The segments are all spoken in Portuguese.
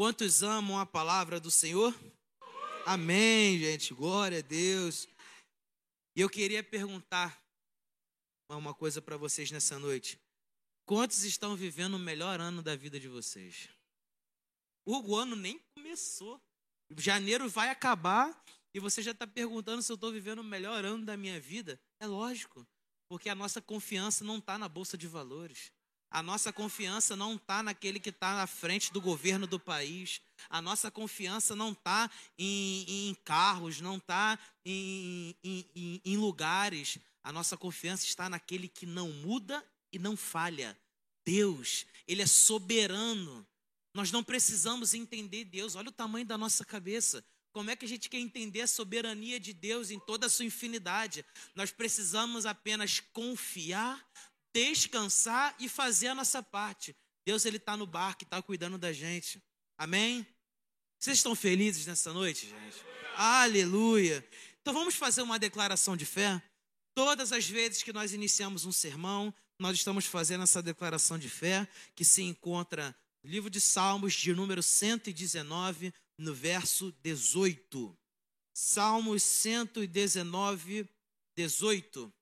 Quantos amam a palavra do Senhor? Amém, gente. Glória a Deus. E eu queria perguntar uma coisa para vocês nessa noite. Quantos estão vivendo o melhor ano da vida de vocês? O ano nem começou. Janeiro vai acabar e você já está perguntando se eu estou vivendo o melhor ano da minha vida. É lógico, porque a nossa confiança não está na bolsa de valores. A nossa confiança não está naquele que está na frente do governo do país. A nossa confiança não está em, em, carros, não está em, em, em lugares. A nossa confiança está naquele que não muda e não falha. Deus, Ele é soberano. Nós não precisamos entender Deus. Olha o tamanho da nossa cabeça. Como é que a gente quer entender a soberania de Deus em toda a sua infinidade? Nós precisamos apenas confiar descansar e fazer a nossa parte. Deus ele está no barco está cuidando da gente. Amém? Vocês estão felizes nessa noite, gente? Aleluia! Então vamos fazer uma declaração de fé. Todas as vezes que nós iniciamos um sermão, nós estamos fazendo essa declaração de fé que se encontra no livro de Salmos, de número 119, no verso 18. Salmos 119, 18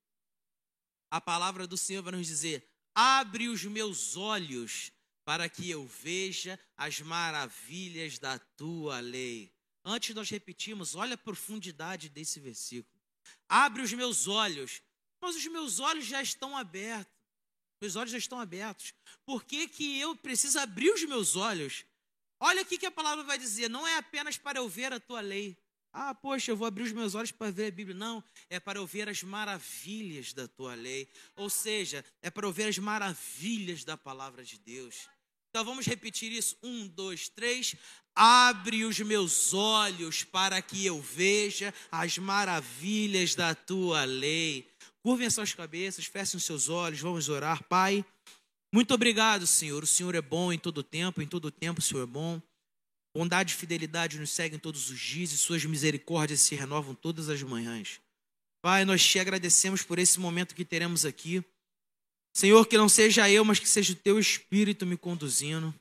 a palavra do Senhor vai nos dizer: abre os meus olhos para que eu veja as maravilhas da tua lei. Antes nós repetimos, olha a profundidade desse versículo. Abre os meus olhos, mas os meus olhos já estão abertos. Meus olhos já estão abertos. Por que, que eu preciso abrir os meus olhos? Olha o que a palavra vai dizer: não é apenas para eu ver a tua lei, ah, poxa, eu vou abrir os meus olhos para ver a Bíblia. Não, é para eu ver as maravilhas da tua lei. Ou seja, é para eu ver as maravilhas da palavra de Deus. Então vamos repetir isso. Um, dois, três. Abre os meus olhos para que eu veja as maravilhas da tua lei. Curvem as suas cabeças, fechem os seus olhos, vamos orar. Pai, muito obrigado, Senhor. O Senhor é bom em todo tempo, em todo tempo o Senhor é bom. Bondade e fidelidade nos seguem todos os dias e suas misericórdias se renovam todas as manhãs. Pai, nós te agradecemos por esse momento que teremos aqui. Senhor, que não seja eu, mas que seja o teu Espírito me conduzindo.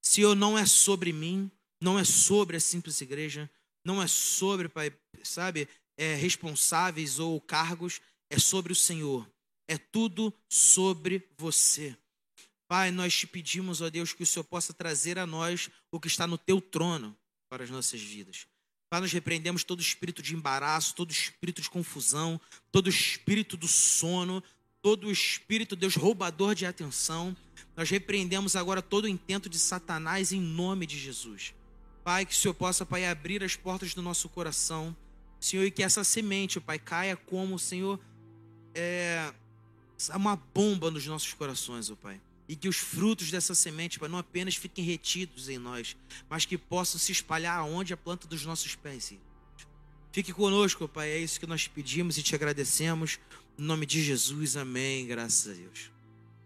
Senhor, não é sobre mim, não é sobre a simples igreja, não é sobre, Pai, sabe, é, responsáveis ou cargos, é sobre o Senhor. É tudo sobre você. Pai, nós te pedimos, ó Deus, que o Senhor possa trazer a nós o que está no teu trono para as nossas vidas. Pai, nós repreendemos todo espírito de embaraço, todo espírito de confusão, todo espírito do sono, todo espírito, Deus, roubador de atenção. Nós repreendemos agora todo o intento de Satanás em nome de Jesus. Pai, que o Senhor possa, Pai, abrir as portas do nosso coração. Senhor, e que essa semente, Pai, caia como, Senhor, é uma bomba nos nossos corações, ó Pai e que os frutos dessa semente Pai, não apenas fiquem retidos em nós, mas que possam se espalhar aonde a planta dos nossos pés. Fique conosco, Pai, é isso que nós pedimos e te agradecemos. Em nome de Jesus, amém. Graças a Deus.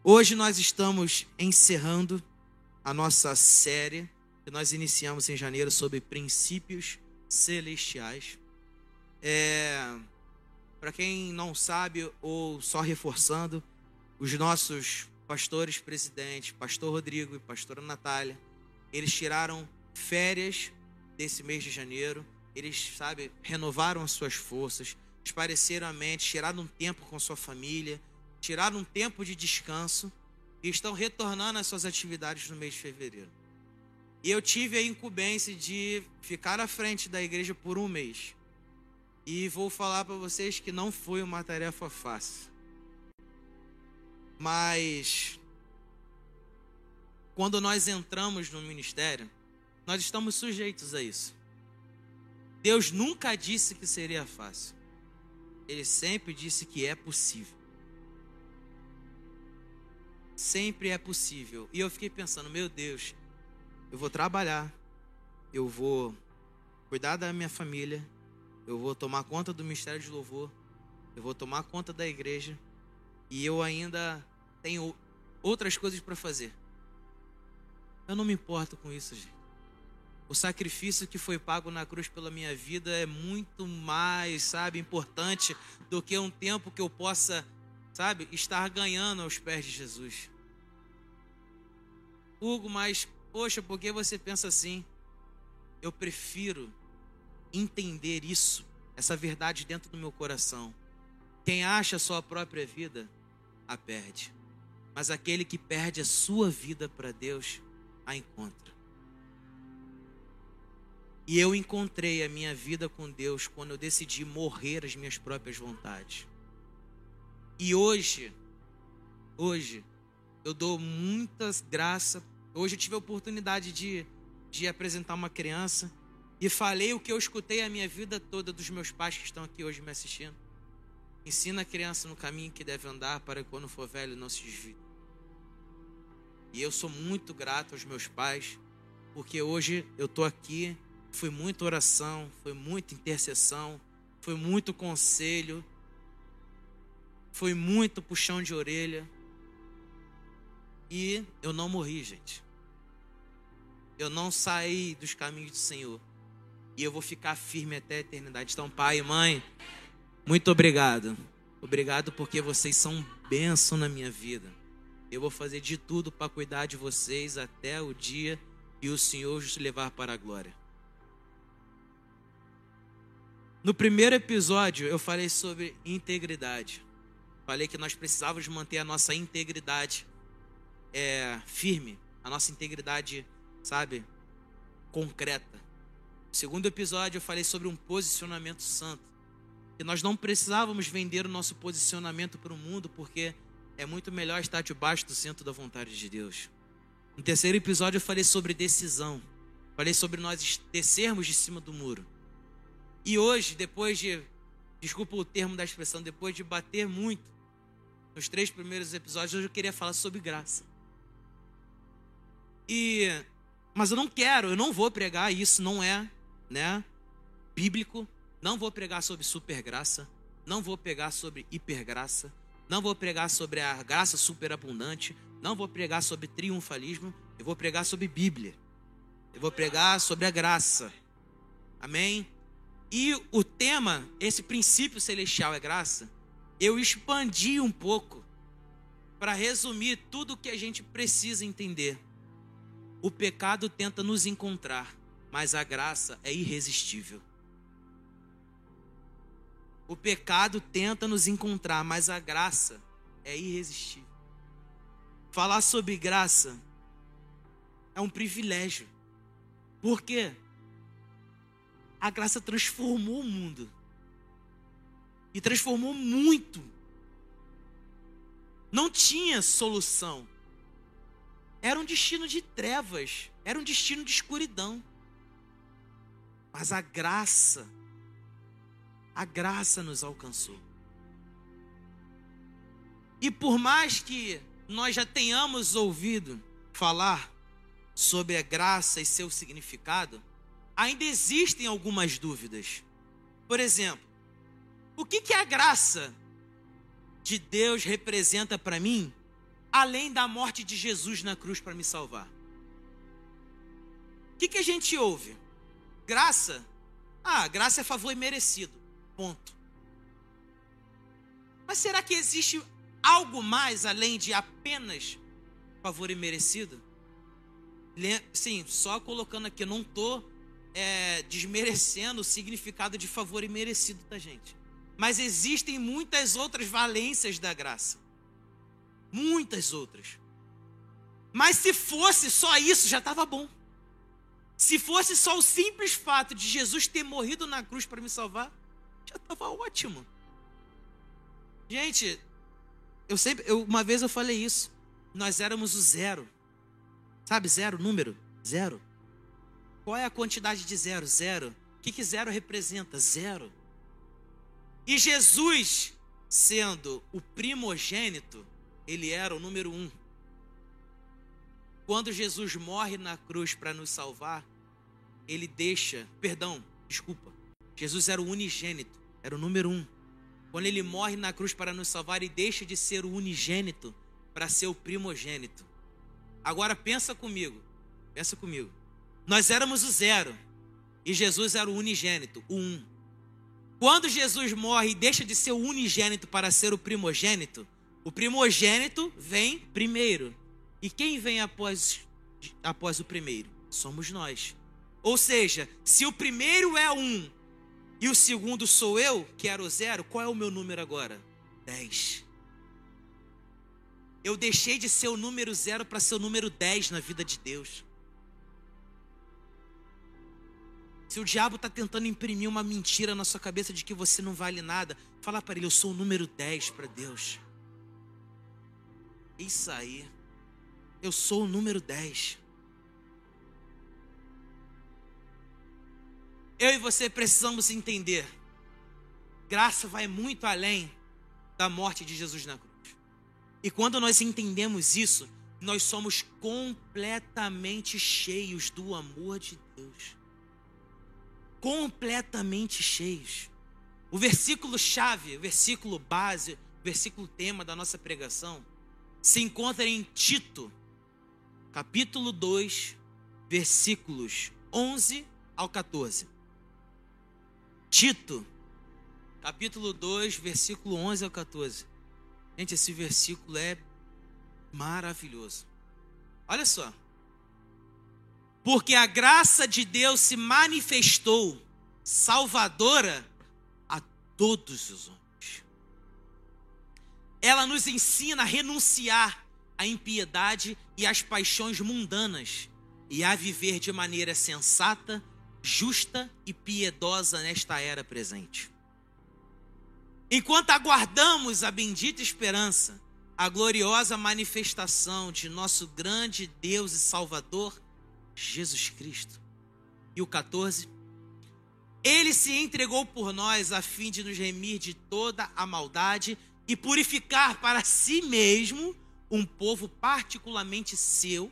Hoje nós estamos encerrando a nossa série que nós iniciamos em janeiro sobre princípios celestiais. É, Para quem não sabe, ou só reforçando, os nossos pastores presidentes, pastor Rodrigo e pastora Natália, eles tiraram férias desse mês de janeiro, eles, sabe, renovaram as suas forças, espareceram a mente, tiraram um tempo com sua família, tiraram um tempo de descanso e estão retornando às suas atividades no mês de fevereiro. E eu tive a incumbência de ficar à frente da igreja por um mês. E vou falar para vocês que não foi uma tarefa fácil. Mas quando nós entramos no ministério, nós estamos sujeitos a isso. Deus nunca disse que seria fácil. Ele sempre disse que é possível. Sempre é possível. E eu fiquei pensando, meu Deus, eu vou trabalhar, eu vou cuidar da minha família, eu vou tomar conta do ministério de louvor, eu vou tomar conta da igreja, e eu ainda tenho outras coisas para fazer. Eu não me importo com isso, gente. O sacrifício que foi pago na cruz pela minha vida é muito mais, sabe, importante do que um tempo que eu possa, sabe, estar ganhando aos pés de Jesus. Hugo, mas poxa, por que você pensa assim? Eu prefiro entender isso, essa verdade dentro do meu coração. Quem acha sua própria vida, a perde. Mas aquele que perde a sua vida para Deus, a encontra. E eu encontrei a minha vida com Deus quando eu decidi morrer às minhas próprias vontades. E hoje, hoje, eu dou muitas graças. Hoje eu tive a oportunidade de, de apresentar uma criança e falei o que eu escutei a minha vida toda dos meus pais que estão aqui hoje me assistindo. Ensina a criança no caminho que deve andar para que quando for velho não se desvie. E eu sou muito grato aos meus pais, porque hoje eu estou aqui foi muita oração, foi muita intercessão, foi muito conselho, foi muito puxão de orelha. E eu não morri, gente. Eu não saí dos caminhos do Senhor. E eu vou ficar firme até a eternidade. Então, pai e mãe, muito obrigado. Obrigado porque vocês são bênção na minha vida. Eu vou fazer de tudo para cuidar de vocês até o dia que o Senhor os levar para a glória. No primeiro episódio, eu falei sobre integridade. Falei que nós precisávamos manter a nossa integridade é, firme, a nossa integridade, sabe, concreta. No segundo episódio, eu falei sobre um posicionamento santo. Que nós não precisávamos vender o nosso posicionamento para o mundo, porque é muito melhor estar debaixo do centro da vontade de Deus. No terceiro episódio, eu falei sobre decisão. Falei sobre nós descermos de cima do muro. E hoje, depois de, desculpa o termo da expressão, depois de bater muito nos três primeiros episódios, hoje eu queria falar sobre graça. E mas eu não quero, eu não vou pregar isso, não é, né, bíblico. Não vou pregar sobre supergraça, não vou pregar sobre hipergraça, não vou pregar sobre a graça superabundante, não vou pregar sobre triunfalismo, eu vou pregar sobre Bíblia. Eu vou pregar sobre a graça. Amém? E o tema, esse princípio celestial é graça, eu expandi um pouco para resumir tudo o que a gente precisa entender. O pecado tenta nos encontrar, mas a graça é irresistível. O pecado tenta nos encontrar, mas a graça é irresistível. Falar sobre graça é um privilégio. Por quê? a graça transformou o mundo. E transformou muito. Não tinha solução. Era um destino de trevas, era um destino de escuridão. Mas a graça, a graça nos alcançou. E por mais que nós já tenhamos ouvido falar sobre a graça e seu significado, ainda existem algumas dúvidas. Por exemplo, o que, que a graça de Deus representa para mim, além da morte de Jesus na cruz para me salvar? O que, que a gente ouve? Graça? Ah, graça é favor imerecido. Ponto. Mas será que existe algo mais além de apenas favor imerecido? Sim, só colocando aqui, eu não estou é, desmerecendo o significado de favor imerecido da gente. Mas existem muitas outras valências da graça. Muitas outras. Mas se fosse só isso, já estava bom. Se fosse só o simples fato de Jesus ter morrido na cruz para me salvar, já estava ótimo. Gente, eu sempre, eu, uma vez eu falei isso. Nós éramos o zero. Sabe, zero, número? Zero. Qual é a quantidade de zero? Zero. O que, que zero representa? Zero. E Jesus, sendo o primogênito, ele era o número um. Quando Jesus morre na cruz para nos salvar, ele deixa, perdão, desculpa, Jesus era o unigênito, era o número um. Quando ele morre na cruz para nos salvar, ele deixa de ser o unigênito para ser o primogênito. Agora pensa comigo, pensa comigo. Nós éramos o zero e Jesus era o unigênito, o um. Quando Jesus morre e deixa de ser o unigênito para ser o primogênito, o primogênito vem primeiro. E quem vem após após o primeiro? Somos nós. Ou seja, se o primeiro é um e o segundo sou eu, que era o zero, qual é o meu número agora? Dez. Eu deixei de ser o número zero para ser o número dez na vida de Deus. Se o diabo está tentando imprimir uma mentira na sua cabeça de que você não vale nada, fala para ele: Eu sou o número 10 para Deus. Isso aí. Eu sou o número 10. Eu e você precisamos entender. Graça vai muito além da morte de Jesus na cruz. E quando nós entendemos isso, nós somos completamente cheios do amor de Deus. Completamente cheios. O versículo chave, o versículo base, o versículo tema da nossa pregação se encontra em Tito, capítulo 2, versículos 11 ao 14. Tito, capítulo 2, versículo 11 ao 14. Gente, esse versículo é maravilhoso. Olha só. Porque a graça de Deus se manifestou salvadora a todos os homens. Ela nos ensina a renunciar à impiedade e às paixões mundanas e a viver de maneira sensata justa e piedosa nesta era presente. Enquanto aguardamos a bendita esperança, a gloriosa manifestação de nosso grande Deus e Salvador, Jesus Cristo. E o 14. Ele se entregou por nós a fim de nos remir de toda a maldade e purificar para si mesmo um povo particularmente seu,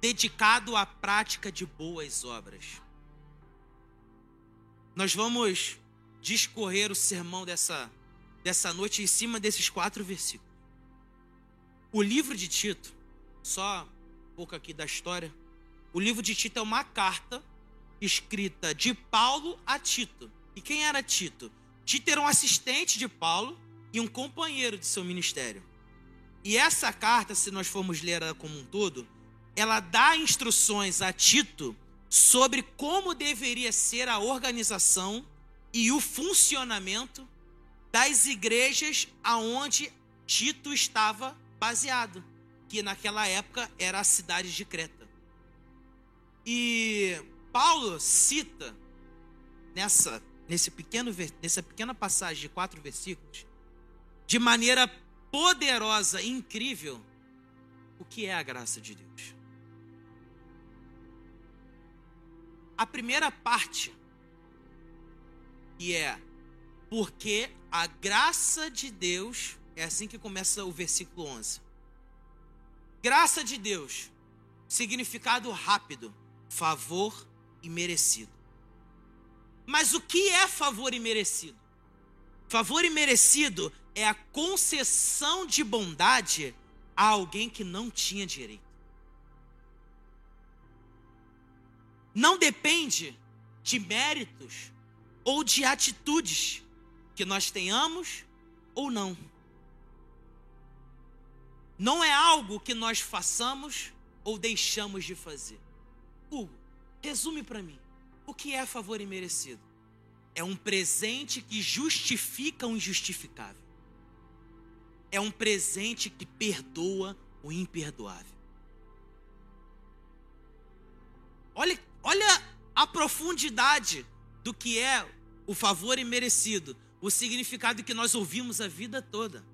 dedicado à prática de boas obras. Nós vamos discorrer o sermão dessa, dessa noite em cima desses quatro versículos. O livro de Tito, só um pouco aqui da história. O livro de Tito é uma carta escrita de Paulo a Tito. E quem era Tito? Tito era um assistente de Paulo e um companheiro de seu ministério. E essa carta, se nós formos ler ela como um todo, ela dá instruções a Tito sobre como deveria ser a organização e o funcionamento das igrejas aonde Tito estava baseado, que naquela época era a cidade de Creta. E Paulo cita nessa nesse pequeno nessa pequena passagem de quatro versículos, de maneira poderosa incrível, o que é a graça de Deus. A primeira parte, que é porque a graça de Deus, é assim que começa o versículo 11. Graça de Deus, significado rápido, favor e merecido. Mas o que é favor e merecido? Favor e merecido é a concessão de bondade a alguém que não tinha direito. Não depende de méritos ou de atitudes que nós tenhamos ou não. Não é algo que nós façamos ou deixamos de fazer. Hugo, resume para mim. O que é favor imerecido? É um presente que justifica o injustificável. É um presente que perdoa o imperdoável. Olha Olha a profundidade do que é o favor imerecido, o significado que nós ouvimos a vida toda.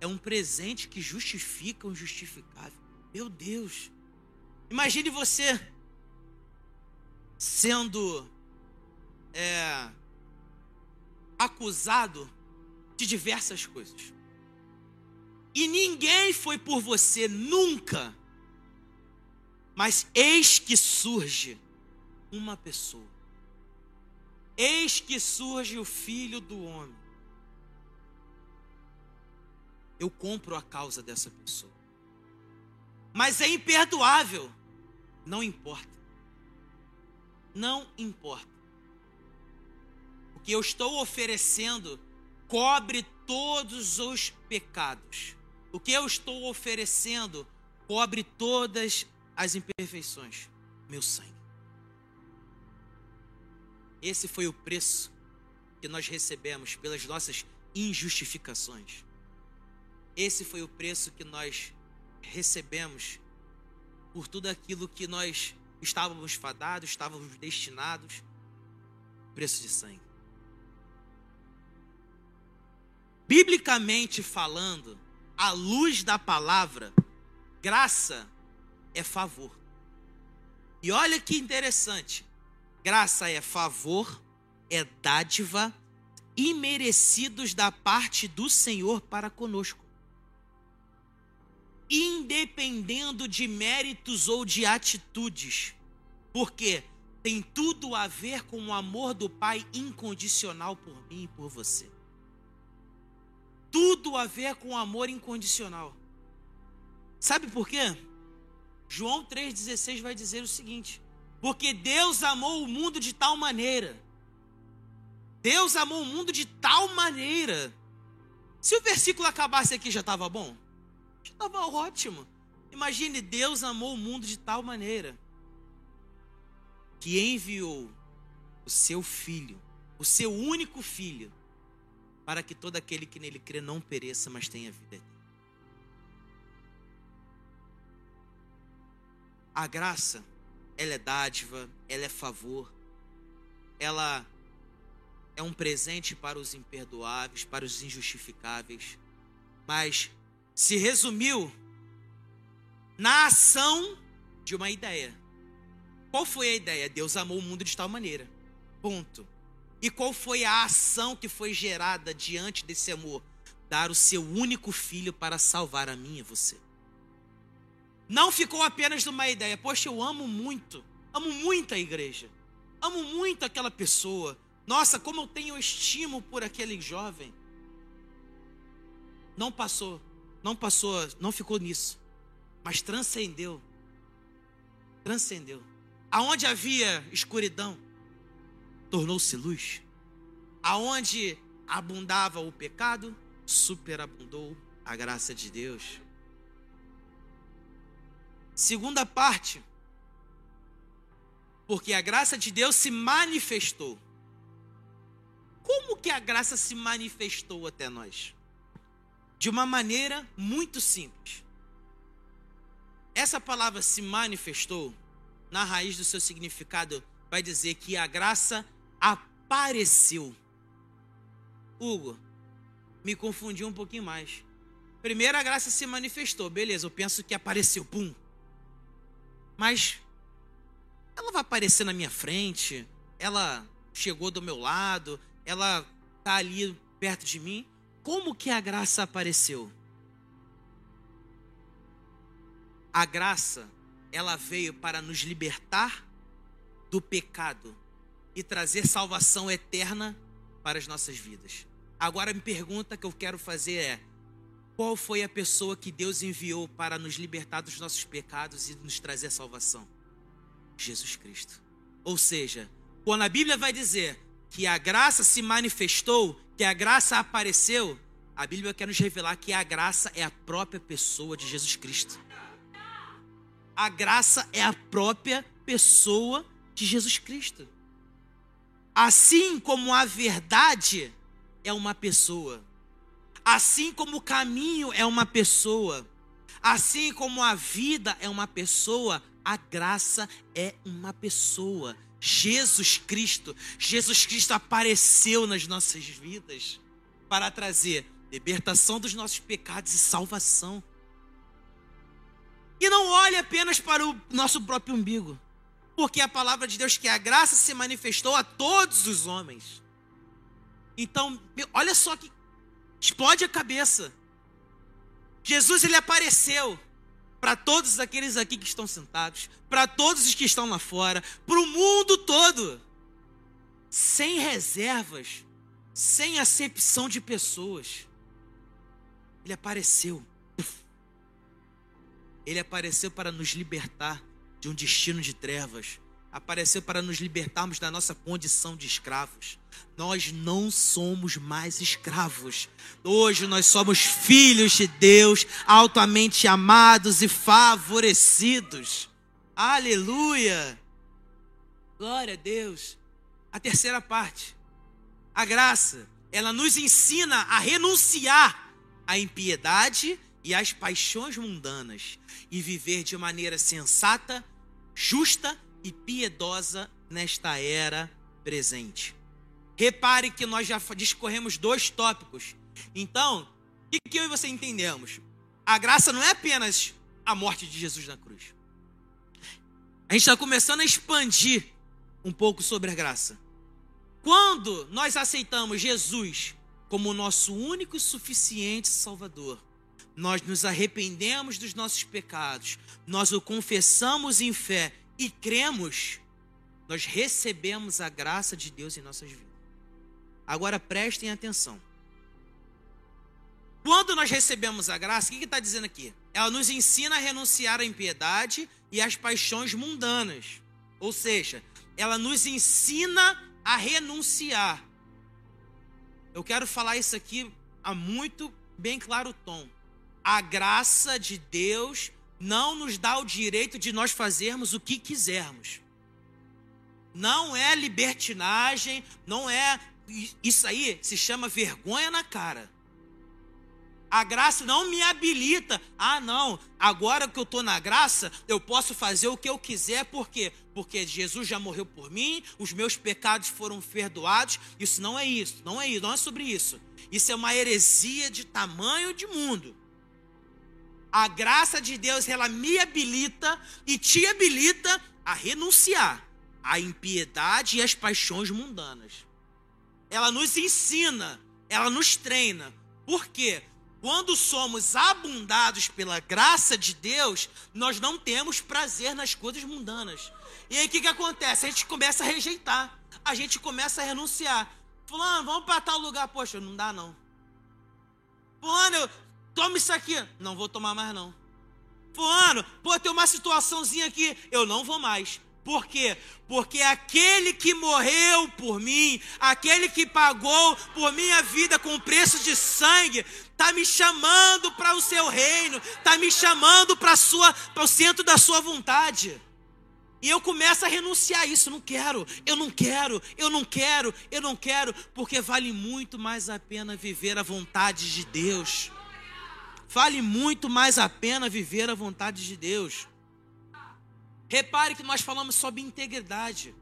É um presente que justifica o injustificável. Meu Deus. Imagine você sendo é, acusado de diversas coisas. E ninguém foi por você nunca. Mas eis que surge uma pessoa. Eis que surge o filho do homem. Eu compro a causa dessa pessoa. Mas é imperdoável. Não importa. Não importa. O que eu estou oferecendo cobre todos os pecados. O que eu estou oferecendo cobre todas as imperfeições, meu sangue. Esse foi o preço que nós recebemos pelas nossas injustificações. Esse foi o preço que nós recebemos por tudo aquilo que nós estávamos fadados, estávamos destinados. Preço de sangue. Biblicamente falando, à luz da palavra, graça é favor. E olha que interessante. Graça é favor, é dádiva, imerecidos da parte do Senhor para conosco. Independendo de méritos ou de atitudes, porque tem tudo a ver com o amor do Pai incondicional por mim e por você. Tudo a ver com o amor incondicional. Sabe por quê? João 3,16 vai dizer o seguinte: Porque Deus amou o mundo de tal maneira. Deus amou o mundo de tal maneira. Se o versículo acabasse aqui, já estava bom? Já estava ótimo. Imagine, Deus amou o mundo de tal maneira que enviou o seu filho, o seu único filho, para que todo aquele que nele crê não pereça, mas tenha vida eterna. A graça, ela é dádiva, ela é favor, ela é um presente para os imperdoáveis, para os injustificáveis, mas se resumiu na ação de uma ideia. Qual foi a ideia? Deus amou o mundo de tal maneira. Ponto. E qual foi a ação que foi gerada diante desse amor? Dar o seu único filho para salvar a mim e você. Não ficou apenas numa ideia. Poxa, eu amo muito. Amo muito a igreja. Amo muito aquela pessoa. Nossa, como eu tenho estimo por aquele jovem. Não passou. Não passou. Não ficou nisso. Mas transcendeu. Transcendeu. Aonde havia escuridão, tornou-se luz. Aonde abundava o pecado, superabundou a graça de Deus. Segunda parte, porque a graça de Deus se manifestou. Como que a graça se manifestou até nós? De uma maneira muito simples. Essa palavra se manifestou, na raiz do seu significado, vai dizer que a graça apareceu. Hugo, me confundi um pouquinho mais. Primeiro a graça se manifestou, beleza, eu penso que apareceu, pum. Mas ela vai aparecer na minha frente, ela chegou do meu lado, ela está ali perto de mim. Como que a graça apareceu? A graça, ela veio para nos libertar do pecado e trazer salvação eterna para as nossas vidas. Agora, a pergunta que eu quero fazer é: qual foi a pessoa que Deus enviou para nos libertar dos nossos pecados e nos trazer salvação? Jesus Cristo. Ou seja, quando a Bíblia vai dizer que a graça se manifestou, que a graça apareceu, a Bíblia quer nos revelar que a graça é a própria pessoa de Jesus Cristo. A graça é a própria pessoa de Jesus Cristo. Assim como a verdade é uma pessoa. Assim como o caminho é uma pessoa, assim como a vida é uma pessoa, a graça é uma pessoa. Jesus Cristo, Jesus Cristo apareceu nas nossas vidas para trazer libertação dos nossos pecados e salvação. E não olhe apenas para o nosso próprio umbigo, porque a palavra de Deus que a graça se manifestou a todos os homens. Então, olha só que Explode a cabeça. Jesus ele apareceu para todos aqueles aqui que estão sentados, para todos os que estão lá fora, para o mundo todo, sem reservas, sem acepção de pessoas. Ele apareceu. Ele apareceu para nos libertar de um destino de trevas, apareceu para nos libertarmos da nossa condição de escravos. Nós não somos mais escravos. Hoje nós somos filhos de Deus, altamente amados e favorecidos. Aleluia! Glória a Deus. A terceira parte. A graça, ela nos ensina a renunciar à impiedade e às paixões mundanas e viver de maneira sensata, justa e piedosa nesta era presente. Repare que nós já discorremos dois tópicos. Então, o que eu e você entendemos? A graça não é apenas a morte de Jesus na cruz. A gente está começando a expandir um pouco sobre a graça. Quando nós aceitamos Jesus como nosso único e suficiente Salvador, nós nos arrependemos dos nossos pecados, nós o confessamos em fé e cremos, nós recebemos a graça de Deus em nossas vidas. Agora prestem atenção. Quando nós recebemos a graça, o que está dizendo aqui? Ela nos ensina a renunciar à impiedade e às paixões mundanas. Ou seja, ela nos ensina a renunciar. Eu quero falar isso aqui a muito bem claro tom. A graça de Deus não nos dá o direito de nós fazermos o que quisermos. Não é libertinagem, não é. Isso aí se chama vergonha na cara. A graça não me habilita. Ah, não, agora que eu estou na graça, eu posso fazer o que eu quiser, por quê? Porque Jesus já morreu por mim, os meus pecados foram perdoados. Isso não é isso, não é isso, não é sobre isso. Isso é uma heresia de tamanho de mundo. A graça de Deus, ela me habilita e te habilita a renunciar à impiedade e às paixões mundanas. Ela nos ensina, ela nos treina. Por quê? Quando somos abundados pela graça de Deus, nós não temos prazer nas coisas mundanas. E aí o que, que acontece? A gente começa a rejeitar, a gente começa a renunciar. Fulano, vamos para tal lugar. Poxa, não dá não. Fulano, toma isso aqui. Não vou tomar mais não. Fulano, pô, tem uma situaçãozinha aqui. Eu não vou mais. Por quê? Porque aquele que morreu por mim, aquele que pagou por minha vida com preço de sangue, está me chamando para o seu reino, está me chamando para o centro da sua vontade. E eu começo a renunciar a isso, não quero, eu não quero, eu não quero, eu não quero, porque vale muito mais a pena viver a vontade de Deus. Vale muito mais a pena viver a vontade de Deus. Repare que nós falamos sobre integridade.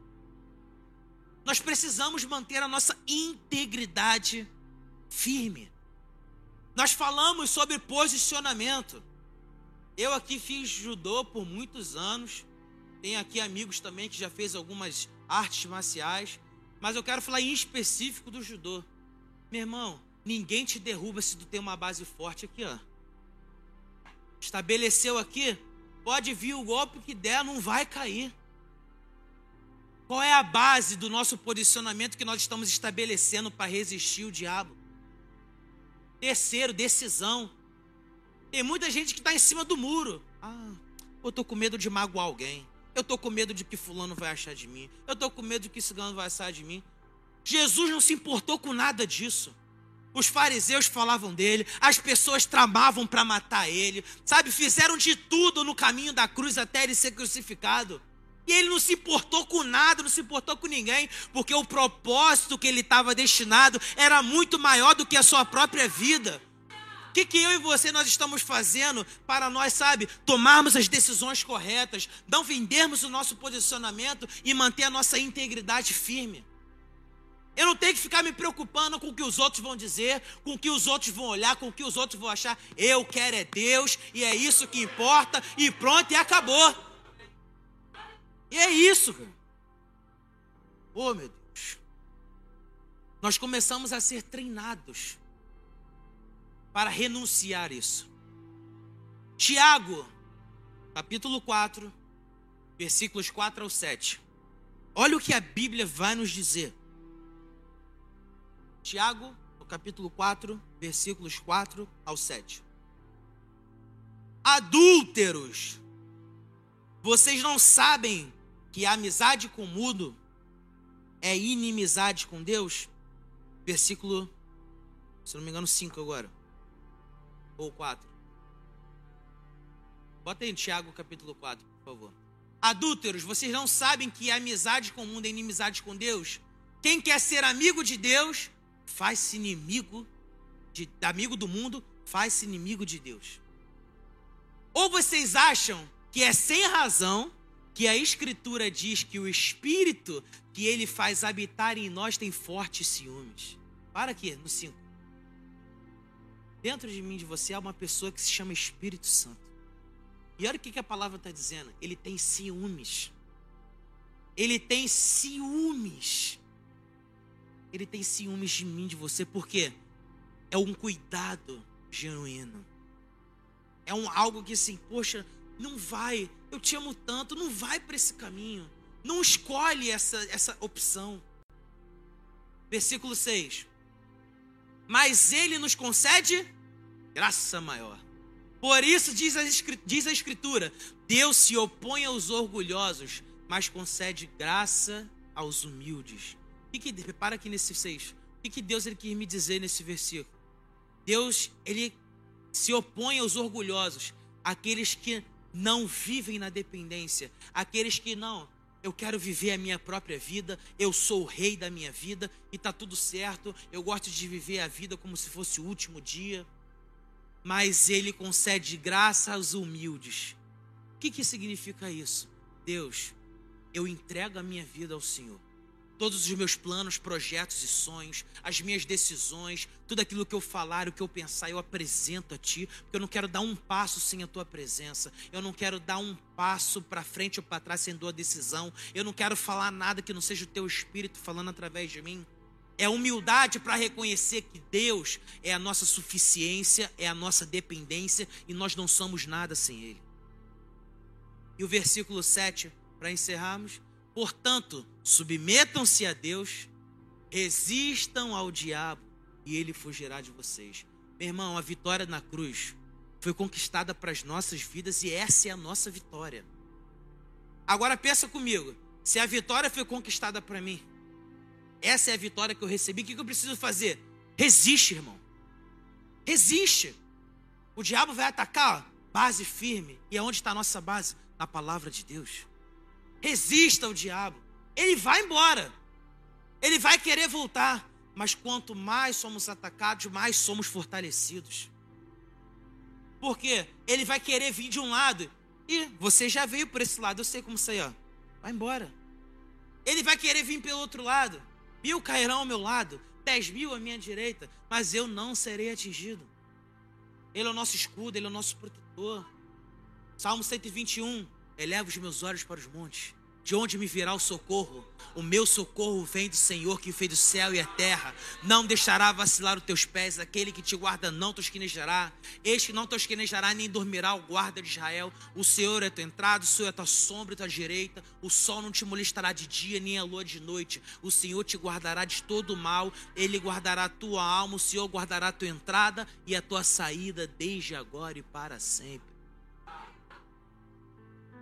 Nós precisamos manter a nossa integridade firme. Nós falamos sobre posicionamento. Eu aqui fiz judô por muitos anos. Tenho aqui amigos também que já fez algumas artes marciais, mas eu quero falar em específico do judô. Meu irmão, ninguém te derruba se tu tem uma base forte aqui, ó. Estabeleceu aqui, Pode vir o golpe que der, não vai cair. Qual é a base do nosso posicionamento que nós estamos estabelecendo para resistir o diabo? Terceiro, decisão. Tem muita gente que está em cima do muro. Ah, eu estou com medo de magoar alguém. Eu estou com medo de que fulano vai achar de mim. Eu estou com medo de que cigano vai achar de mim. Jesus não se importou com nada disso. Os fariseus falavam dele, as pessoas tramavam para matar ele, sabe? Fizeram de tudo no caminho da cruz até ele ser crucificado. E ele não se importou com nada, não se importou com ninguém, porque o propósito que ele estava destinado era muito maior do que a sua própria vida. O que, que eu e você nós estamos fazendo para nós, sabe, tomarmos as decisões corretas, não vendermos o nosso posicionamento e manter a nossa integridade firme? Eu não tenho que ficar me preocupando com o que os outros vão dizer, com o que os outros vão olhar, com o que os outros vão achar. Eu quero é Deus e é isso que importa e pronto e acabou. E é isso, cara. Oh, meu Deus. Nós começamos a ser treinados para renunciar isso. Tiago, capítulo 4, versículos 4 ao 7. Olha o que a Bíblia vai nos dizer. Tiago, capítulo 4, versículos 4 ao 7. Adúlteros, vocês não sabem que a amizade com o mudo é inimizade com Deus? Versículo, se não me engano, 5 agora. Ou 4. Bota aí Tiago capítulo 4, por favor. Adúlteros, vocês não sabem que amizade com o mundo é inimizade com Deus? Quem quer ser amigo de Deus, faz-se inimigo, de, amigo do mundo, faz-se inimigo de Deus. Ou vocês acham que é sem razão que a Escritura diz que o Espírito que ele faz habitar em nós tem fortes ciúmes? Para aqui, no 5. Dentro de mim, de você, há uma pessoa que se chama Espírito Santo. E olha o que, a palavra está dizendo. Ele tem ciúmes. Ele tem ciúmes. Ele tem ciúmes de mim, de você, porque é um cuidado genuíno. É um algo que assim, poxa, não vai, eu te amo tanto, não vai para esse caminho. Não escolhe essa, essa opção. Versículo 6. Mas ele nos concede graça maior. Por isso diz a, diz a Escritura: Deus se opõe aos orgulhosos, mas concede graça aos humildes. O que, repara aqui nesse 6. O que, que Deus ele quis me dizer nesse versículo? Deus, ele se opõe aos orgulhosos, aqueles que não vivem na dependência, aqueles que não, eu quero viver a minha própria vida, eu sou o rei da minha vida e tá tudo certo, eu gosto de viver a vida como se fosse o último dia mas ele concede graça aos humildes. O que, que significa isso? Deus, eu entrego a minha vida ao Senhor. Todos os meus planos, projetos e sonhos, as minhas decisões, tudo aquilo que eu falar, o que eu pensar, eu apresento a Ti, porque eu não quero dar um passo sem a Tua presença, eu não quero dar um passo para frente ou para trás sem tua decisão, eu não quero falar nada que não seja o Teu Espírito falando através de mim. É humildade para reconhecer que Deus é a nossa suficiência, é a nossa dependência e nós não somos nada sem Ele. E o versículo 7, para encerrarmos: portanto, submetam-se a Deus, resistam ao diabo e ele fugirá de vocês. Meu irmão, a vitória na cruz foi conquistada para as nossas vidas e essa é a nossa vitória. Agora pensa comigo, se a vitória foi conquistada para mim, essa é a vitória que eu recebi. O que eu preciso fazer? Resiste, irmão. Resiste. O diabo vai atacar, base firme. E aonde está a nossa base? Na palavra de Deus. Resista ao diabo. Ele vai embora. Ele vai querer voltar. Mas quanto mais somos atacados, mais somos fortalecidos. Porque ele vai querer vir de um lado. E você já veio por esse lado. Eu sei como sair, ó. Vai embora. Ele vai querer vir pelo outro lado. Mil cairão ao meu lado, dez mil à minha direita, mas eu não serei atingido. Ele é o nosso escudo, ele é o nosso protetor. Salmo 121. Eleva os meus olhos para os montes. De onde me virá o socorro? O meu socorro vem do Senhor que fez o céu e a terra. Não deixará vacilar os teus pés. Aquele que te guarda não tosquenejará. Este não tosquenejará nem dormirá o guarda de Israel. O Senhor é tua entrada, o Senhor é tua sombra e tua direita. O sol não te molestará de dia, nem a lua de noite. O Senhor te guardará de todo o mal. Ele guardará a tua alma. O Senhor guardará a tua entrada e a tua saída desde agora e para sempre.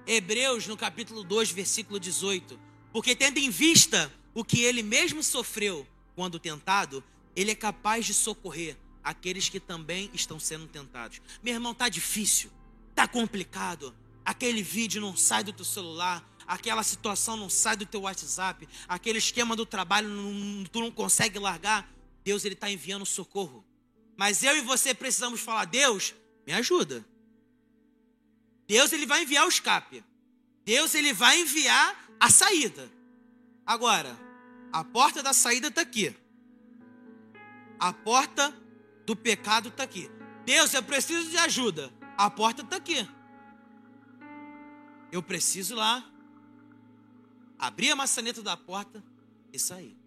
Hebreus, no capítulo 2, versículo 18. Porque tendo em vista o que ele mesmo sofreu quando tentado, ele é capaz de socorrer aqueles que também estão sendo tentados. Meu irmão, tá difícil, tá complicado. Aquele vídeo não sai do teu celular, aquela situação não sai do teu WhatsApp, aquele esquema do trabalho não, tu não consegue largar. Deus ele está enviando socorro. Mas eu e você precisamos falar: Deus, me ajuda. Deus ele vai enviar o escape. Deus ele vai enviar a saída. Agora, a porta da saída está aqui. A porta do pecado está aqui. Deus, eu preciso de ajuda. A porta está aqui. Eu preciso lá abrir a maçaneta da porta e sair.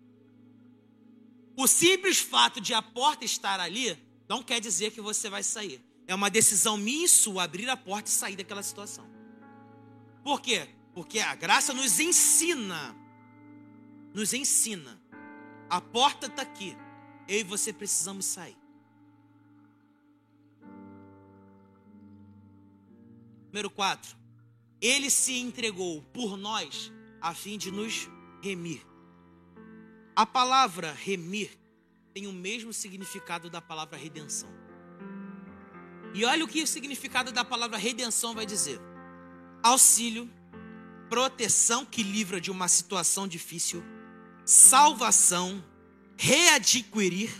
O simples fato de a porta estar ali não quer dizer que você vai sair. É uma decisão minha e sua abrir a porta e sair daquela situação. Por quê? Porque a graça nos ensina. Nos ensina. A porta está aqui. Eu e você precisamos sair. Número 4. Ele se entregou por nós a fim de nos remir. A palavra remir tem o mesmo significado da palavra redenção. E olha o que o significado da palavra redenção vai dizer: auxílio, proteção que livra de uma situação difícil, salvação, readquirir,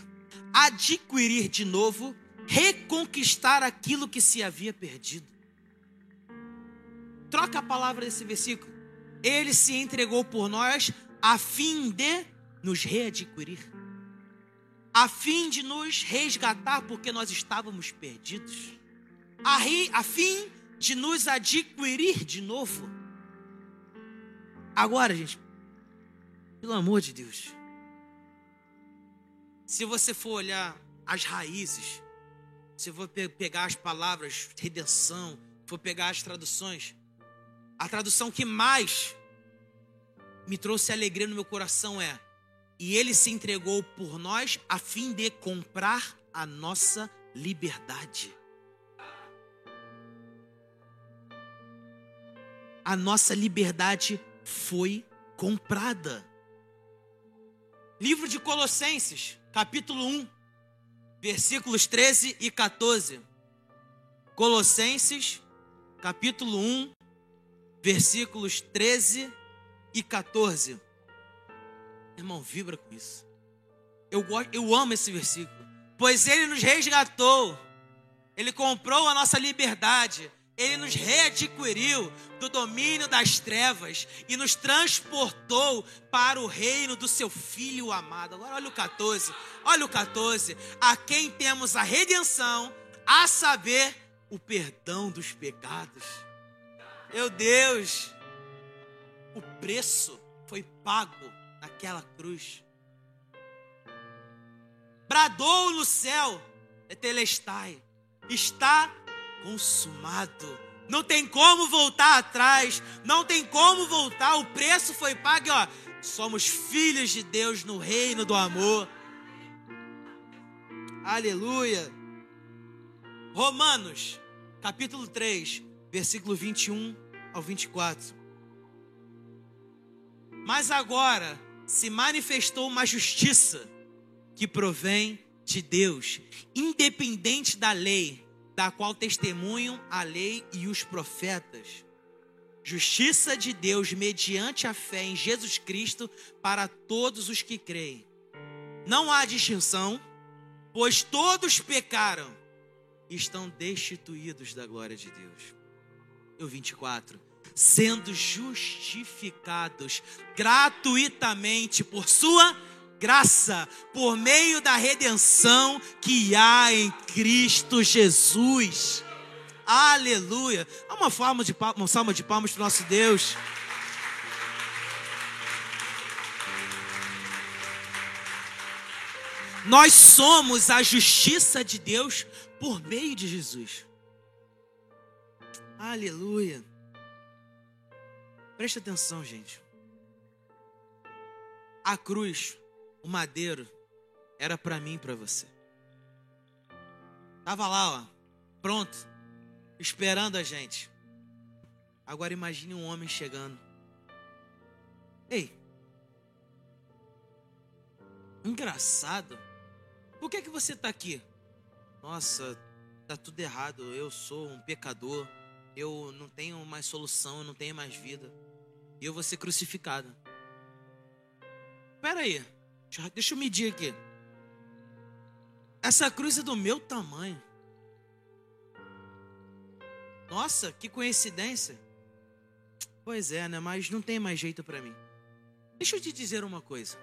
adquirir de novo, reconquistar aquilo que se havia perdido. Troca a palavra desse versículo. Ele se entregou por nós a fim de nos readquirir, a fim de nos resgatar, porque nós estávamos perdidos, a, ri, a fim de nos adquirir de novo. Agora, gente, pelo amor de Deus, se você for olhar as raízes, se for pegar as palavras redenção, for pegar as traduções, a tradução que mais me trouxe alegria no meu coração é: e ele se entregou por nós a fim de comprar a nossa liberdade. A nossa liberdade foi comprada. Livro de Colossenses, capítulo 1, versículos 13 e 14. Colossenses, capítulo 1, versículos 13 e 14. Irmão, vibra com isso. Eu, eu amo esse versículo. Pois ele nos resgatou, ele comprou a nossa liberdade, ele nos readquiriu do domínio das trevas e nos transportou para o reino do seu Filho amado. Agora olha o 14, olha o 14. A quem temos a redenção, a saber, o perdão dos pecados. Meu Deus, o preço foi pago naquela cruz. Bradou no céu, Etelestai, está consumado. Não tem como voltar atrás, não tem como voltar, o preço foi pago, ó. Somos filhos de Deus no reino do amor. Aleluia. Romanos, capítulo 3, versículo 21 ao 24. Mas agora se manifestou uma justiça que provém de Deus, independente da lei, da qual testemunham a lei e os profetas. Justiça de Deus mediante a fé em Jesus Cristo para todos os que creem. Não há distinção, pois todos pecaram e estão destituídos da glória de Deus. E o 24 sendo justificados gratuitamente por sua graça, por meio da redenção que há em Cristo Jesus. Aleluia. Uma forma de uma salva de palmas para o nosso Deus. Nós somos a justiça de Deus por meio de Jesus. Aleluia. Preste atenção, gente. A cruz, o madeiro, era para mim e para você. Tava lá, ó, pronto, esperando a gente. Agora imagine um homem chegando. Ei, engraçado. Por que que você está aqui? Nossa, tá tudo errado. Eu sou um pecador. Eu não tenho mais solução, eu não tenho mais vida e eu vou ser crucificado. Espera aí, deixa eu medir aqui. Essa cruz é do meu tamanho. Nossa, que coincidência. Pois é, né? Mas não tem mais jeito para mim. Deixa eu te dizer uma coisa.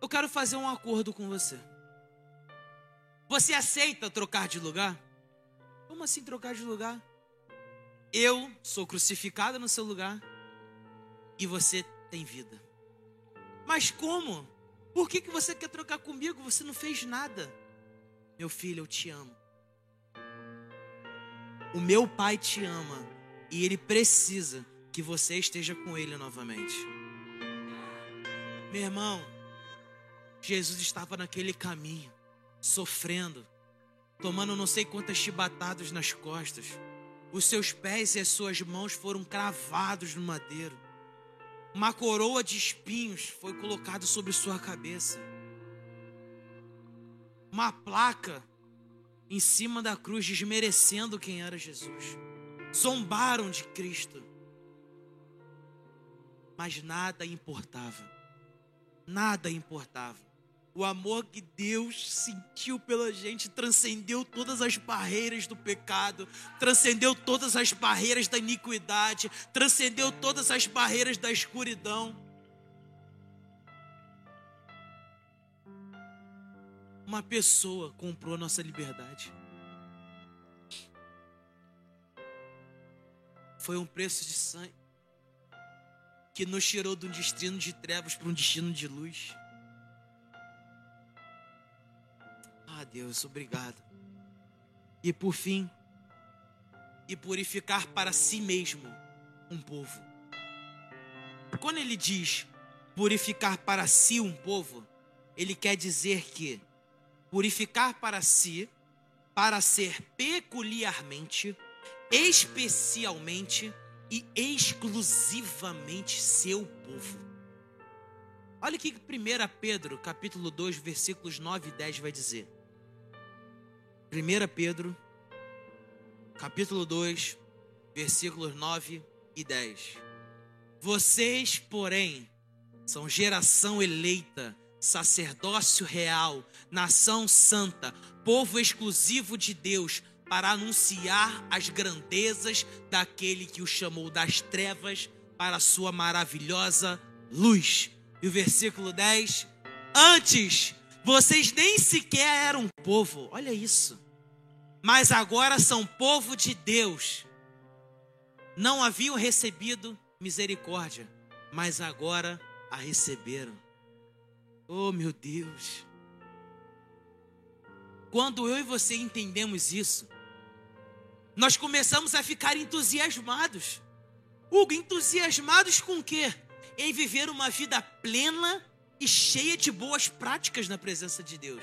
Eu quero fazer um acordo com você. Você aceita trocar de lugar? Como assim trocar de lugar? Eu sou crucificado no seu lugar e você tem vida. Mas como? Por que, que você quer trocar comigo? Você não fez nada. Meu filho, eu te amo. O meu pai te ama e ele precisa que você esteja com ele novamente. Meu irmão, Jesus estava naquele caminho, sofrendo, tomando não sei quantas chibatadas nas costas os seus pés e as suas mãos foram cravados no madeiro. Uma coroa de espinhos foi colocada sobre sua cabeça. Uma placa em cima da cruz desmerecendo quem era Jesus. Zombaram de Cristo. mas nada importava. Nada importava. O amor que Deus sentiu pela gente transcendeu todas as barreiras do pecado, transcendeu todas as barreiras da iniquidade, transcendeu todas as barreiras da escuridão. Uma pessoa comprou nossa liberdade. Foi um preço de sangue que nos tirou de um destino de trevas para um destino de luz. Ah, Deus, obrigado. E por fim, e purificar para si mesmo um povo. Quando ele diz purificar para si um povo, ele quer dizer que purificar para si, para ser peculiarmente, especialmente e exclusivamente seu povo. Olha o que 1 Pedro, capítulo 2, versículos 9 e 10 vai dizer. 1 Pedro, capítulo 2, versículos 9 e 10. Vocês, porém, são geração eleita, sacerdócio real, nação santa, povo exclusivo de Deus, para anunciar as grandezas daquele que o chamou das trevas para a sua maravilhosa luz. E o versículo 10: Antes vocês nem sequer eram povo, olha isso. Mas agora são povo de Deus. Não haviam recebido misericórdia, mas agora a receberam. Oh, meu Deus. Quando eu e você entendemos isso, nós começamos a ficar entusiasmados. Hugo, entusiasmados com o quê? Em viver uma vida plena e cheia de boas práticas na presença de Deus.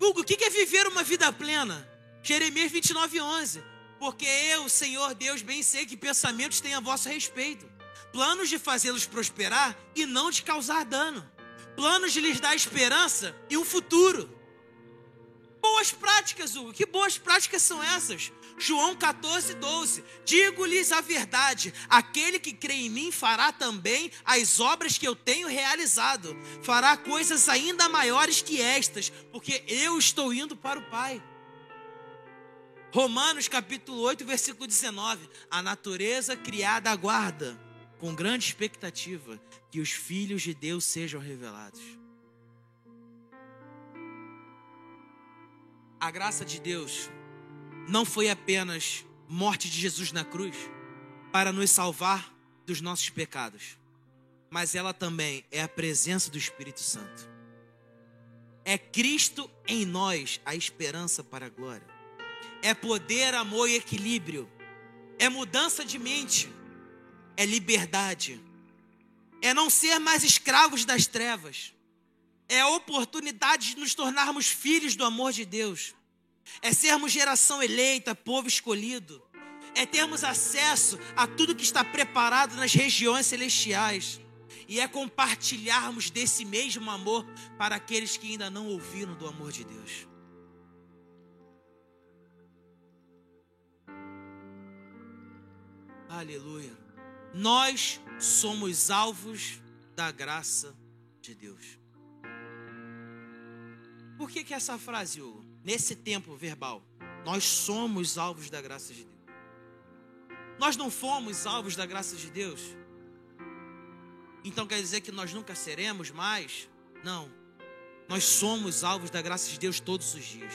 Hugo, o que é viver uma vida plena? Jeremias 29, 11. Porque eu, Senhor Deus, bem sei que pensamentos têm a vosso respeito. Planos de fazê-los prosperar e não de causar dano. Planos de lhes dar esperança e um futuro. Boas práticas, Hugo. Que boas práticas são essas? João 14, 12. Digo-lhes a verdade: aquele que crê em mim fará também as obras que eu tenho realizado, fará coisas ainda maiores que estas, porque eu estou indo para o Pai. Romanos capítulo 8, versículo 19. A natureza criada aguarda, com grande expectativa, que os filhos de Deus sejam revelados. A graça de Deus não foi apenas morte de Jesus na cruz para nos salvar dos nossos pecados, mas ela também é a presença do Espírito Santo. É Cristo em nós a esperança para a glória. É poder, amor e equilíbrio. É mudança de mente. É liberdade. É não ser mais escravos das trevas. É a oportunidade de nos tornarmos filhos do amor de Deus é sermos geração eleita, povo escolhido, é termos acesso a tudo que está preparado nas regiões celestiais, e é compartilharmos desse mesmo amor para aqueles que ainda não ouviram do amor de Deus. Aleluia. Nós somos alvos da graça de Deus. Por que, que essa frase, Hugo? Nesse tempo verbal, nós somos alvos da graça de Deus. Nós não fomos alvos da graça de Deus. Então quer dizer que nós nunca seremos mais? Não. Nós somos alvos da graça de Deus todos os dias.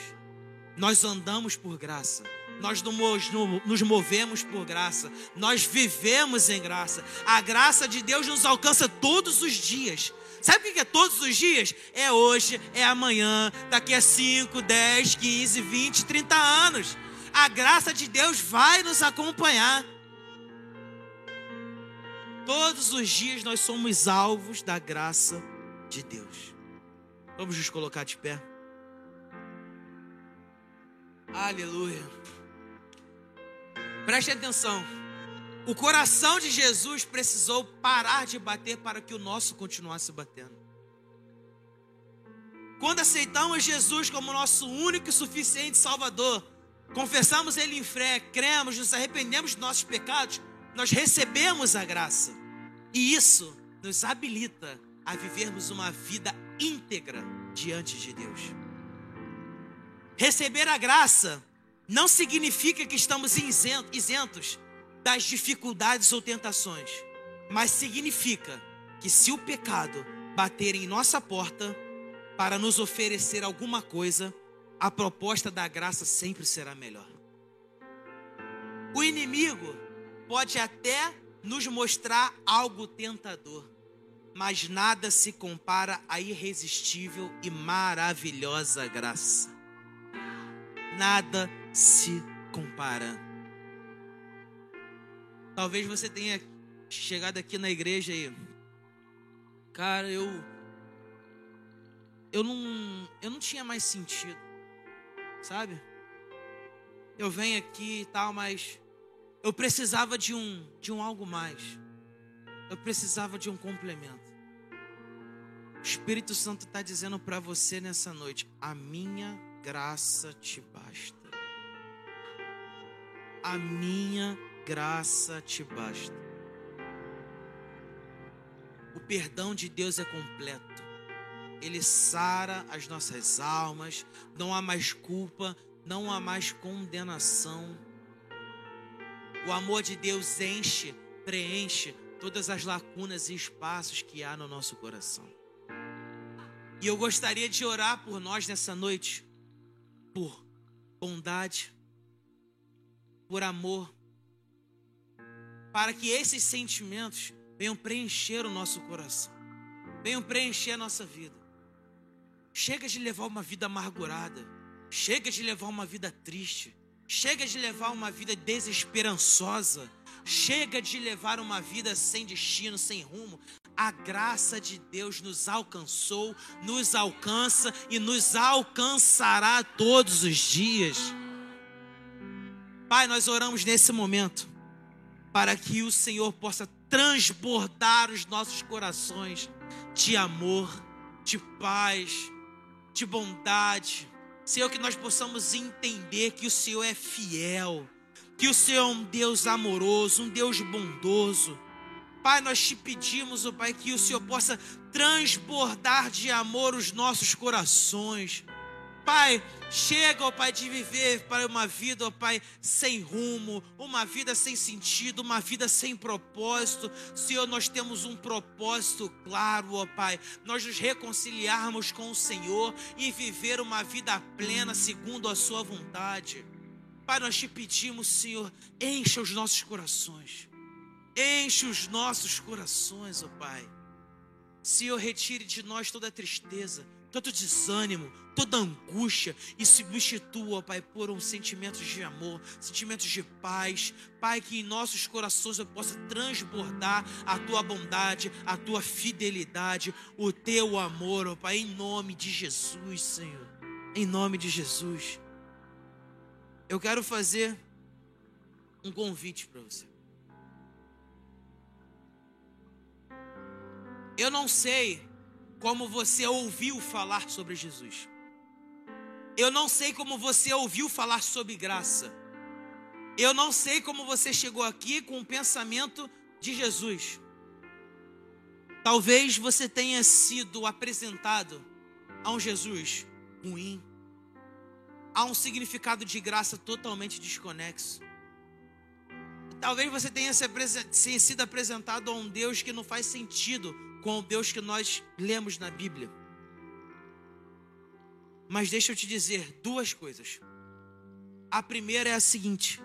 Nós andamos por graça. Nós nos movemos por graça. Nós vivemos em graça. A graça de Deus nos alcança todos os dias. Sabe o que é todos os dias? É hoje, é amanhã, daqui a 5, 10, 15, 20, 30 anos. A graça de Deus vai nos acompanhar. Todos os dias nós somos alvos da graça de Deus. Vamos nos colocar de pé. Aleluia. Preste atenção. O coração de Jesus precisou parar de bater para que o nosso continuasse batendo. Quando aceitamos Jesus como nosso único e suficiente Salvador, confessamos Ele em fé, cremos, nos arrependemos dos nossos pecados, nós recebemos a graça. E isso nos habilita a vivermos uma vida íntegra diante de Deus. Receber a graça não significa que estamos isentos das dificuldades ou tentações, mas significa que se o pecado bater em nossa porta para nos oferecer alguma coisa, a proposta da graça sempre será melhor. O inimigo pode até nos mostrar algo tentador, mas nada se compara à irresistível e maravilhosa graça. Nada se compara. Talvez você tenha chegado aqui na igreja e, cara, eu eu não eu não tinha mais sentido, sabe? Eu venho aqui e tal, mas eu precisava de um de um algo mais. Eu precisava de um complemento. O Espírito Santo está dizendo para você nessa noite: a minha graça te basta. A minha graça te basta. O perdão de Deus é completo. Ele sara as nossas almas, não há mais culpa, não há mais condenação. O amor de Deus enche, preenche todas as lacunas e espaços que há no nosso coração. E eu gostaria de orar por nós nessa noite, por bondade, por amor, para que esses sentimentos venham preencher o nosso coração, venham preencher a nossa vida. Chega de levar uma vida amargurada, chega de levar uma vida triste, chega de levar uma vida desesperançosa, chega de levar uma vida sem destino, sem rumo. A graça de Deus nos alcançou, nos alcança e nos alcançará todos os dias. Pai, nós oramos nesse momento para que o Senhor possa transbordar os nossos corações de amor, de paz, de bondade. Senhor, que nós possamos entender que o Senhor é fiel, que o Senhor é um Deus amoroso, um Deus bondoso. Pai, nós te pedimos, oh Pai, que o Senhor possa transbordar de amor os nossos corações. Pai, chega, ó Pai, de viver para uma vida, ó Pai, sem rumo, uma vida sem sentido, uma vida sem propósito. Senhor, nós temos um propósito claro, ó Pai, nós nos reconciliarmos com o Senhor e viver uma vida plena segundo a Sua vontade. Pai, nós te pedimos, Senhor, encha os nossos corações, enche os nossos corações, ó Pai. Senhor, retire de nós toda tristeza todo desânimo, toda angústia e substitua, Pai, por um sentimento de amor, sentimentos de paz. Pai, que em nossos corações eu possa transbordar a tua bondade, a tua fidelidade, o teu amor, ó Pai, em nome de Jesus, Senhor. Em nome de Jesus. Eu quero fazer um convite para você. Eu não sei como você ouviu falar sobre Jesus. Eu não sei como você ouviu falar sobre graça. Eu não sei como você chegou aqui com o pensamento de Jesus. Talvez você tenha sido apresentado a um Jesus ruim, a um significado de graça totalmente desconexo. Talvez você tenha sido apresentado a um Deus que não faz sentido com o Deus que nós lemos na Bíblia. Mas deixa eu te dizer duas coisas. A primeira é a seguinte: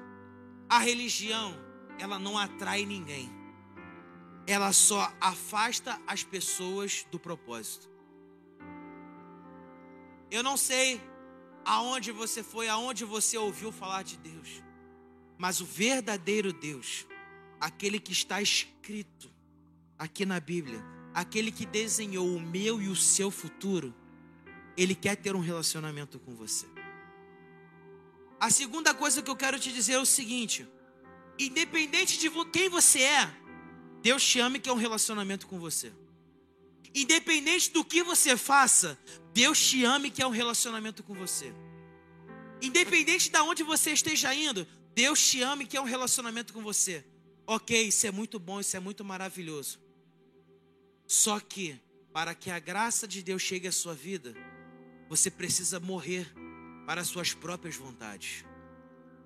a religião, ela não atrai ninguém. Ela só afasta as pessoas do propósito. Eu não sei aonde você foi, aonde você ouviu falar de Deus. Mas o verdadeiro Deus, aquele que está escrito aqui na Bíblia, aquele que desenhou o meu e o seu futuro, ele quer ter um relacionamento com você. A segunda coisa que eu quero te dizer é o seguinte: independente de quem você é, Deus te ama e quer um relacionamento com você. Independente do que você faça, Deus te ama e quer um relacionamento com você. Independente de onde você esteja indo, Deus te ama e quer um relacionamento com você. Ok, isso é muito bom, isso é muito maravilhoso. Só que, para que a graça de Deus chegue à sua vida, você precisa morrer para as suas próprias vontades.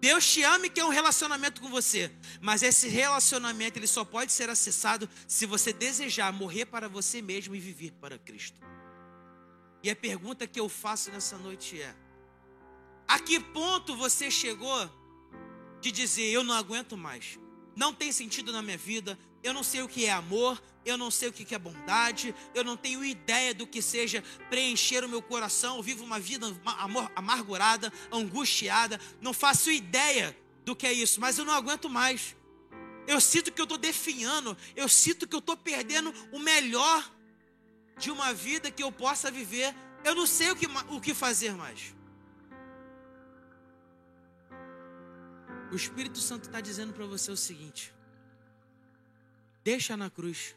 Deus te ama e quer um relacionamento com você, mas esse relacionamento ele só pode ser acessado se você desejar morrer para você mesmo e viver para Cristo. E a pergunta que eu faço nessa noite é: a que ponto você chegou de dizer eu não aguento mais? Não tem sentido na minha vida, eu não sei o que é amor, eu não sei o que é bondade, eu não tenho ideia do que seja preencher o meu coração. Eu vivo uma vida amargurada, angustiada, não faço ideia do que é isso, mas eu não aguento mais. Eu sinto que eu estou definhando, eu sinto que eu estou perdendo o melhor de uma vida que eu possa viver. Eu não sei o que, o que fazer mais. O Espírito Santo está dizendo para você o seguinte: deixa na cruz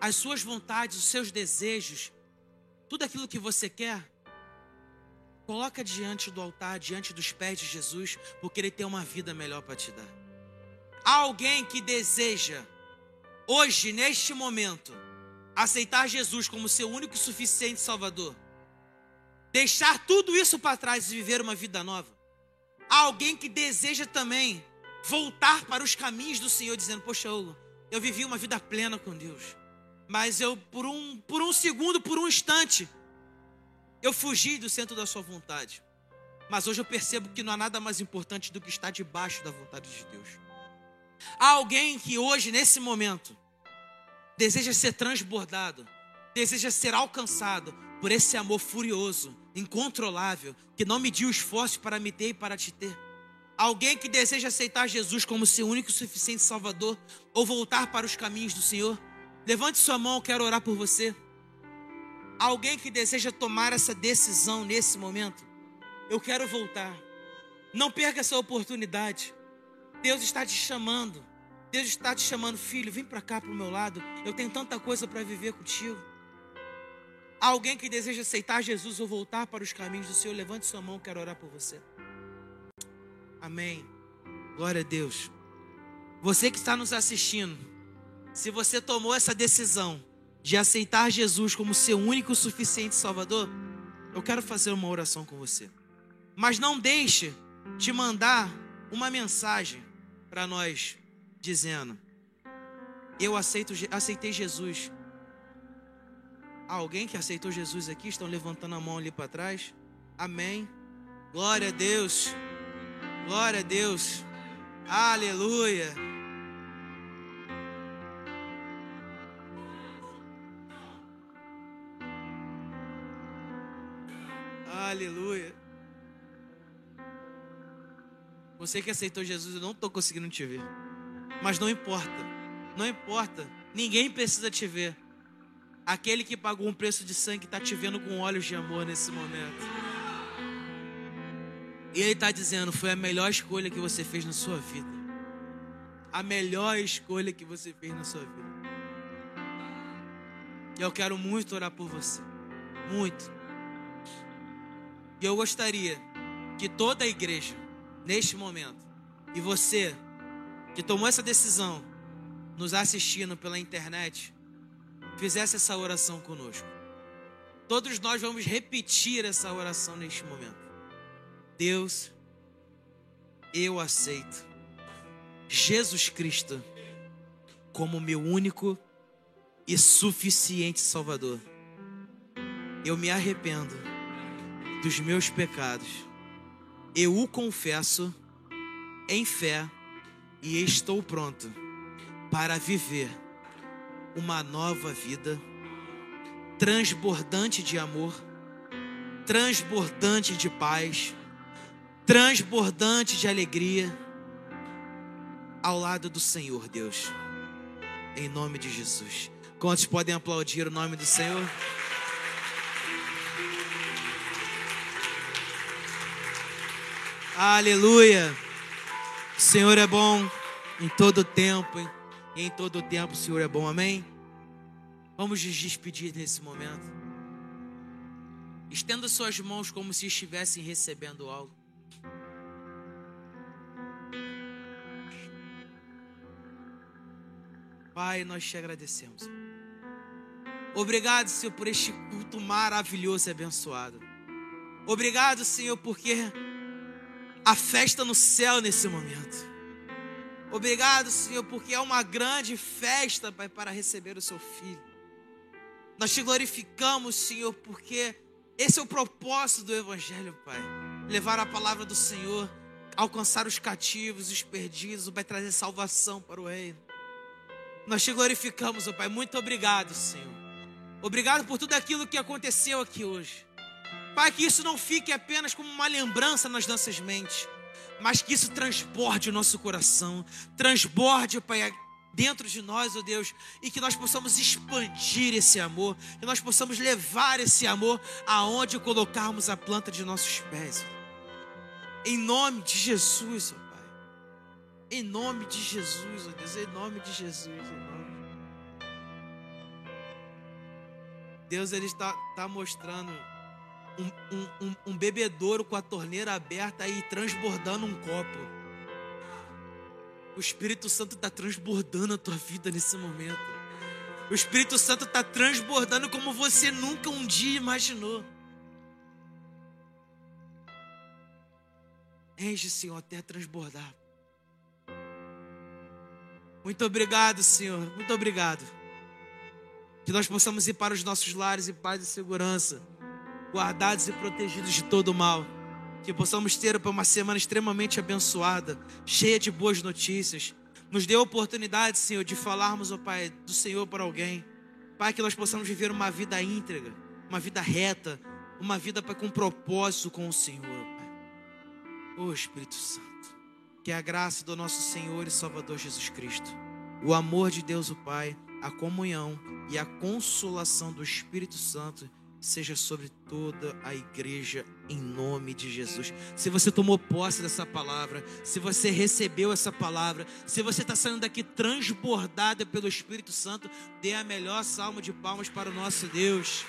as suas vontades, os seus desejos, tudo aquilo que você quer, coloca diante do altar, diante dos pés de Jesus, porque Ele tem uma vida melhor para te dar. Há alguém que deseja, hoje, neste momento, aceitar Jesus como seu único e suficiente Salvador, deixar tudo isso para trás e viver uma vida nova. Há alguém que deseja também voltar para os caminhos do Senhor, dizendo: Poxa, eu, eu vivi uma vida plena com Deus mas eu por um, por um segundo, por um instante, eu fugi do centro da sua vontade. Mas hoje eu percebo que não há nada mais importante do que estar debaixo da vontade de Deus. Há alguém que hoje, nesse momento, deseja ser transbordado, deseja ser alcançado por esse amor furioso, incontrolável, que não mediu esforço para me ter e para te ter. Alguém que deseja aceitar Jesus como seu único e suficiente Salvador, ou voltar para os caminhos do Senhor. Levante sua mão, eu quero orar por você. Alguém que deseja tomar essa decisão nesse momento, eu quero voltar. Não perca essa oportunidade. Deus está te chamando. Deus está te chamando, filho, vem para cá para o meu lado. Eu tenho tanta coisa para viver contigo. Alguém que deseja aceitar Jesus ou voltar para os caminhos do Senhor, levante sua mão, quero orar por você. Amém. Glória a Deus. Você que está nos assistindo, se você tomou essa decisão de aceitar Jesus como seu único e suficiente Salvador, eu quero fazer uma oração com você. Mas não deixe de mandar uma mensagem para nós dizendo: Eu aceito, aceitei Jesus. Há alguém que aceitou Jesus aqui? Estão levantando a mão ali para trás? Amém. Glória a Deus. Glória a Deus. Aleluia. Aleluia. Você que aceitou Jesus, eu não estou conseguindo te ver. Mas não importa. Não importa. Ninguém precisa te ver. Aquele que pagou um preço de sangue está te vendo com olhos de amor nesse momento. E Ele está dizendo: foi a melhor escolha que você fez na sua vida. A melhor escolha que você fez na sua vida. E eu quero muito orar por você. Muito. E eu gostaria que toda a igreja, neste momento, e você que tomou essa decisão, nos assistindo pela internet, fizesse essa oração conosco. Todos nós vamos repetir essa oração neste momento. Deus, eu aceito Jesus Cristo como meu único e suficiente Salvador. Eu me arrependo dos meus pecados. Eu o confesso em fé e estou pronto para viver uma nova vida transbordante de amor, transbordante de paz, transbordante de alegria ao lado do Senhor, Deus. Em nome de Jesus. Quantos podem aplaudir o nome do Senhor? Aleluia. O Senhor é bom em todo tempo. E em todo tempo o Senhor é bom. Amém? Vamos nos despedir nesse momento. Estenda suas mãos como se estivessem recebendo algo. Pai, nós te agradecemos. Obrigado, Senhor, por este culto maravilhoso e abençoado. Obrigado, Senhor, porque a festa no céu nesse momento. Obrigado, Senhor, porque é uma grande festa, Pai, para receber o seu filho. Nós te glorificamos, Senhor, porque esse é o propósito do Evangelho, Pai. Levar a palavra do Senhor, alcançar os cativos, os perdidos, Pai, trazer salvação para o reino. Nós te glorificamos, oh Pai. Muito obrigado, Senhor. Obrigado por tudo aquilo que aconteceu aqui hoje. Pai, que isso não fique apenas como uma lembrança nas nossas mentes, mas que isso transborde o nosso coração, transborde, Pai, dentro de nós, ó oh Deus, e que nós possamos expandir esse amor, que nós possamos levar esse amor aonde colocarmos a planta de nossos pés. Em nome de Jesus, ó. Em nome de Jesus, ó Deus, em nome de Jesus, em nome. Deus ele está, está mostrando um, um, um, um bebedouro com a torneira aberta e transbordando um copo. O Espírito Santo está transbordando a tua vida nesse momento. O Espírito Santo está transbordando como você nunca um dia imaginou. Enche, Senhor, até transbordar. Muito obrigado, Senhor. Muito obrigado. Que nós possamos ir para os nossos lares em paz e segurança, guardados e protegidos de todo mal que possamos ter uma semana extremamente abençoada, cheia de boas notícias. Nos dê a oportunidade, Senhor, de falarmos, ó Pai, do Senhor para alguém. Pai, que nós possamos viver uma vida íntegra, uma vida reta, uma vida com propósito com o Senhor, Pai. Ô Espírito Santo, que a graça do nosso Senhor e Salvador Jesus Cristo, o amor de Deus, o Pai, a comunhão e a consolação do Espírito Santo seja sobre toda a igreja em nome de Jesus. Se você tomou posse dessa palavra, se você recebeu essa palavra, se você está saindo daqui transbordada pelo Espírito Santo, dê a melhor salva de palmas para o nosso Deus.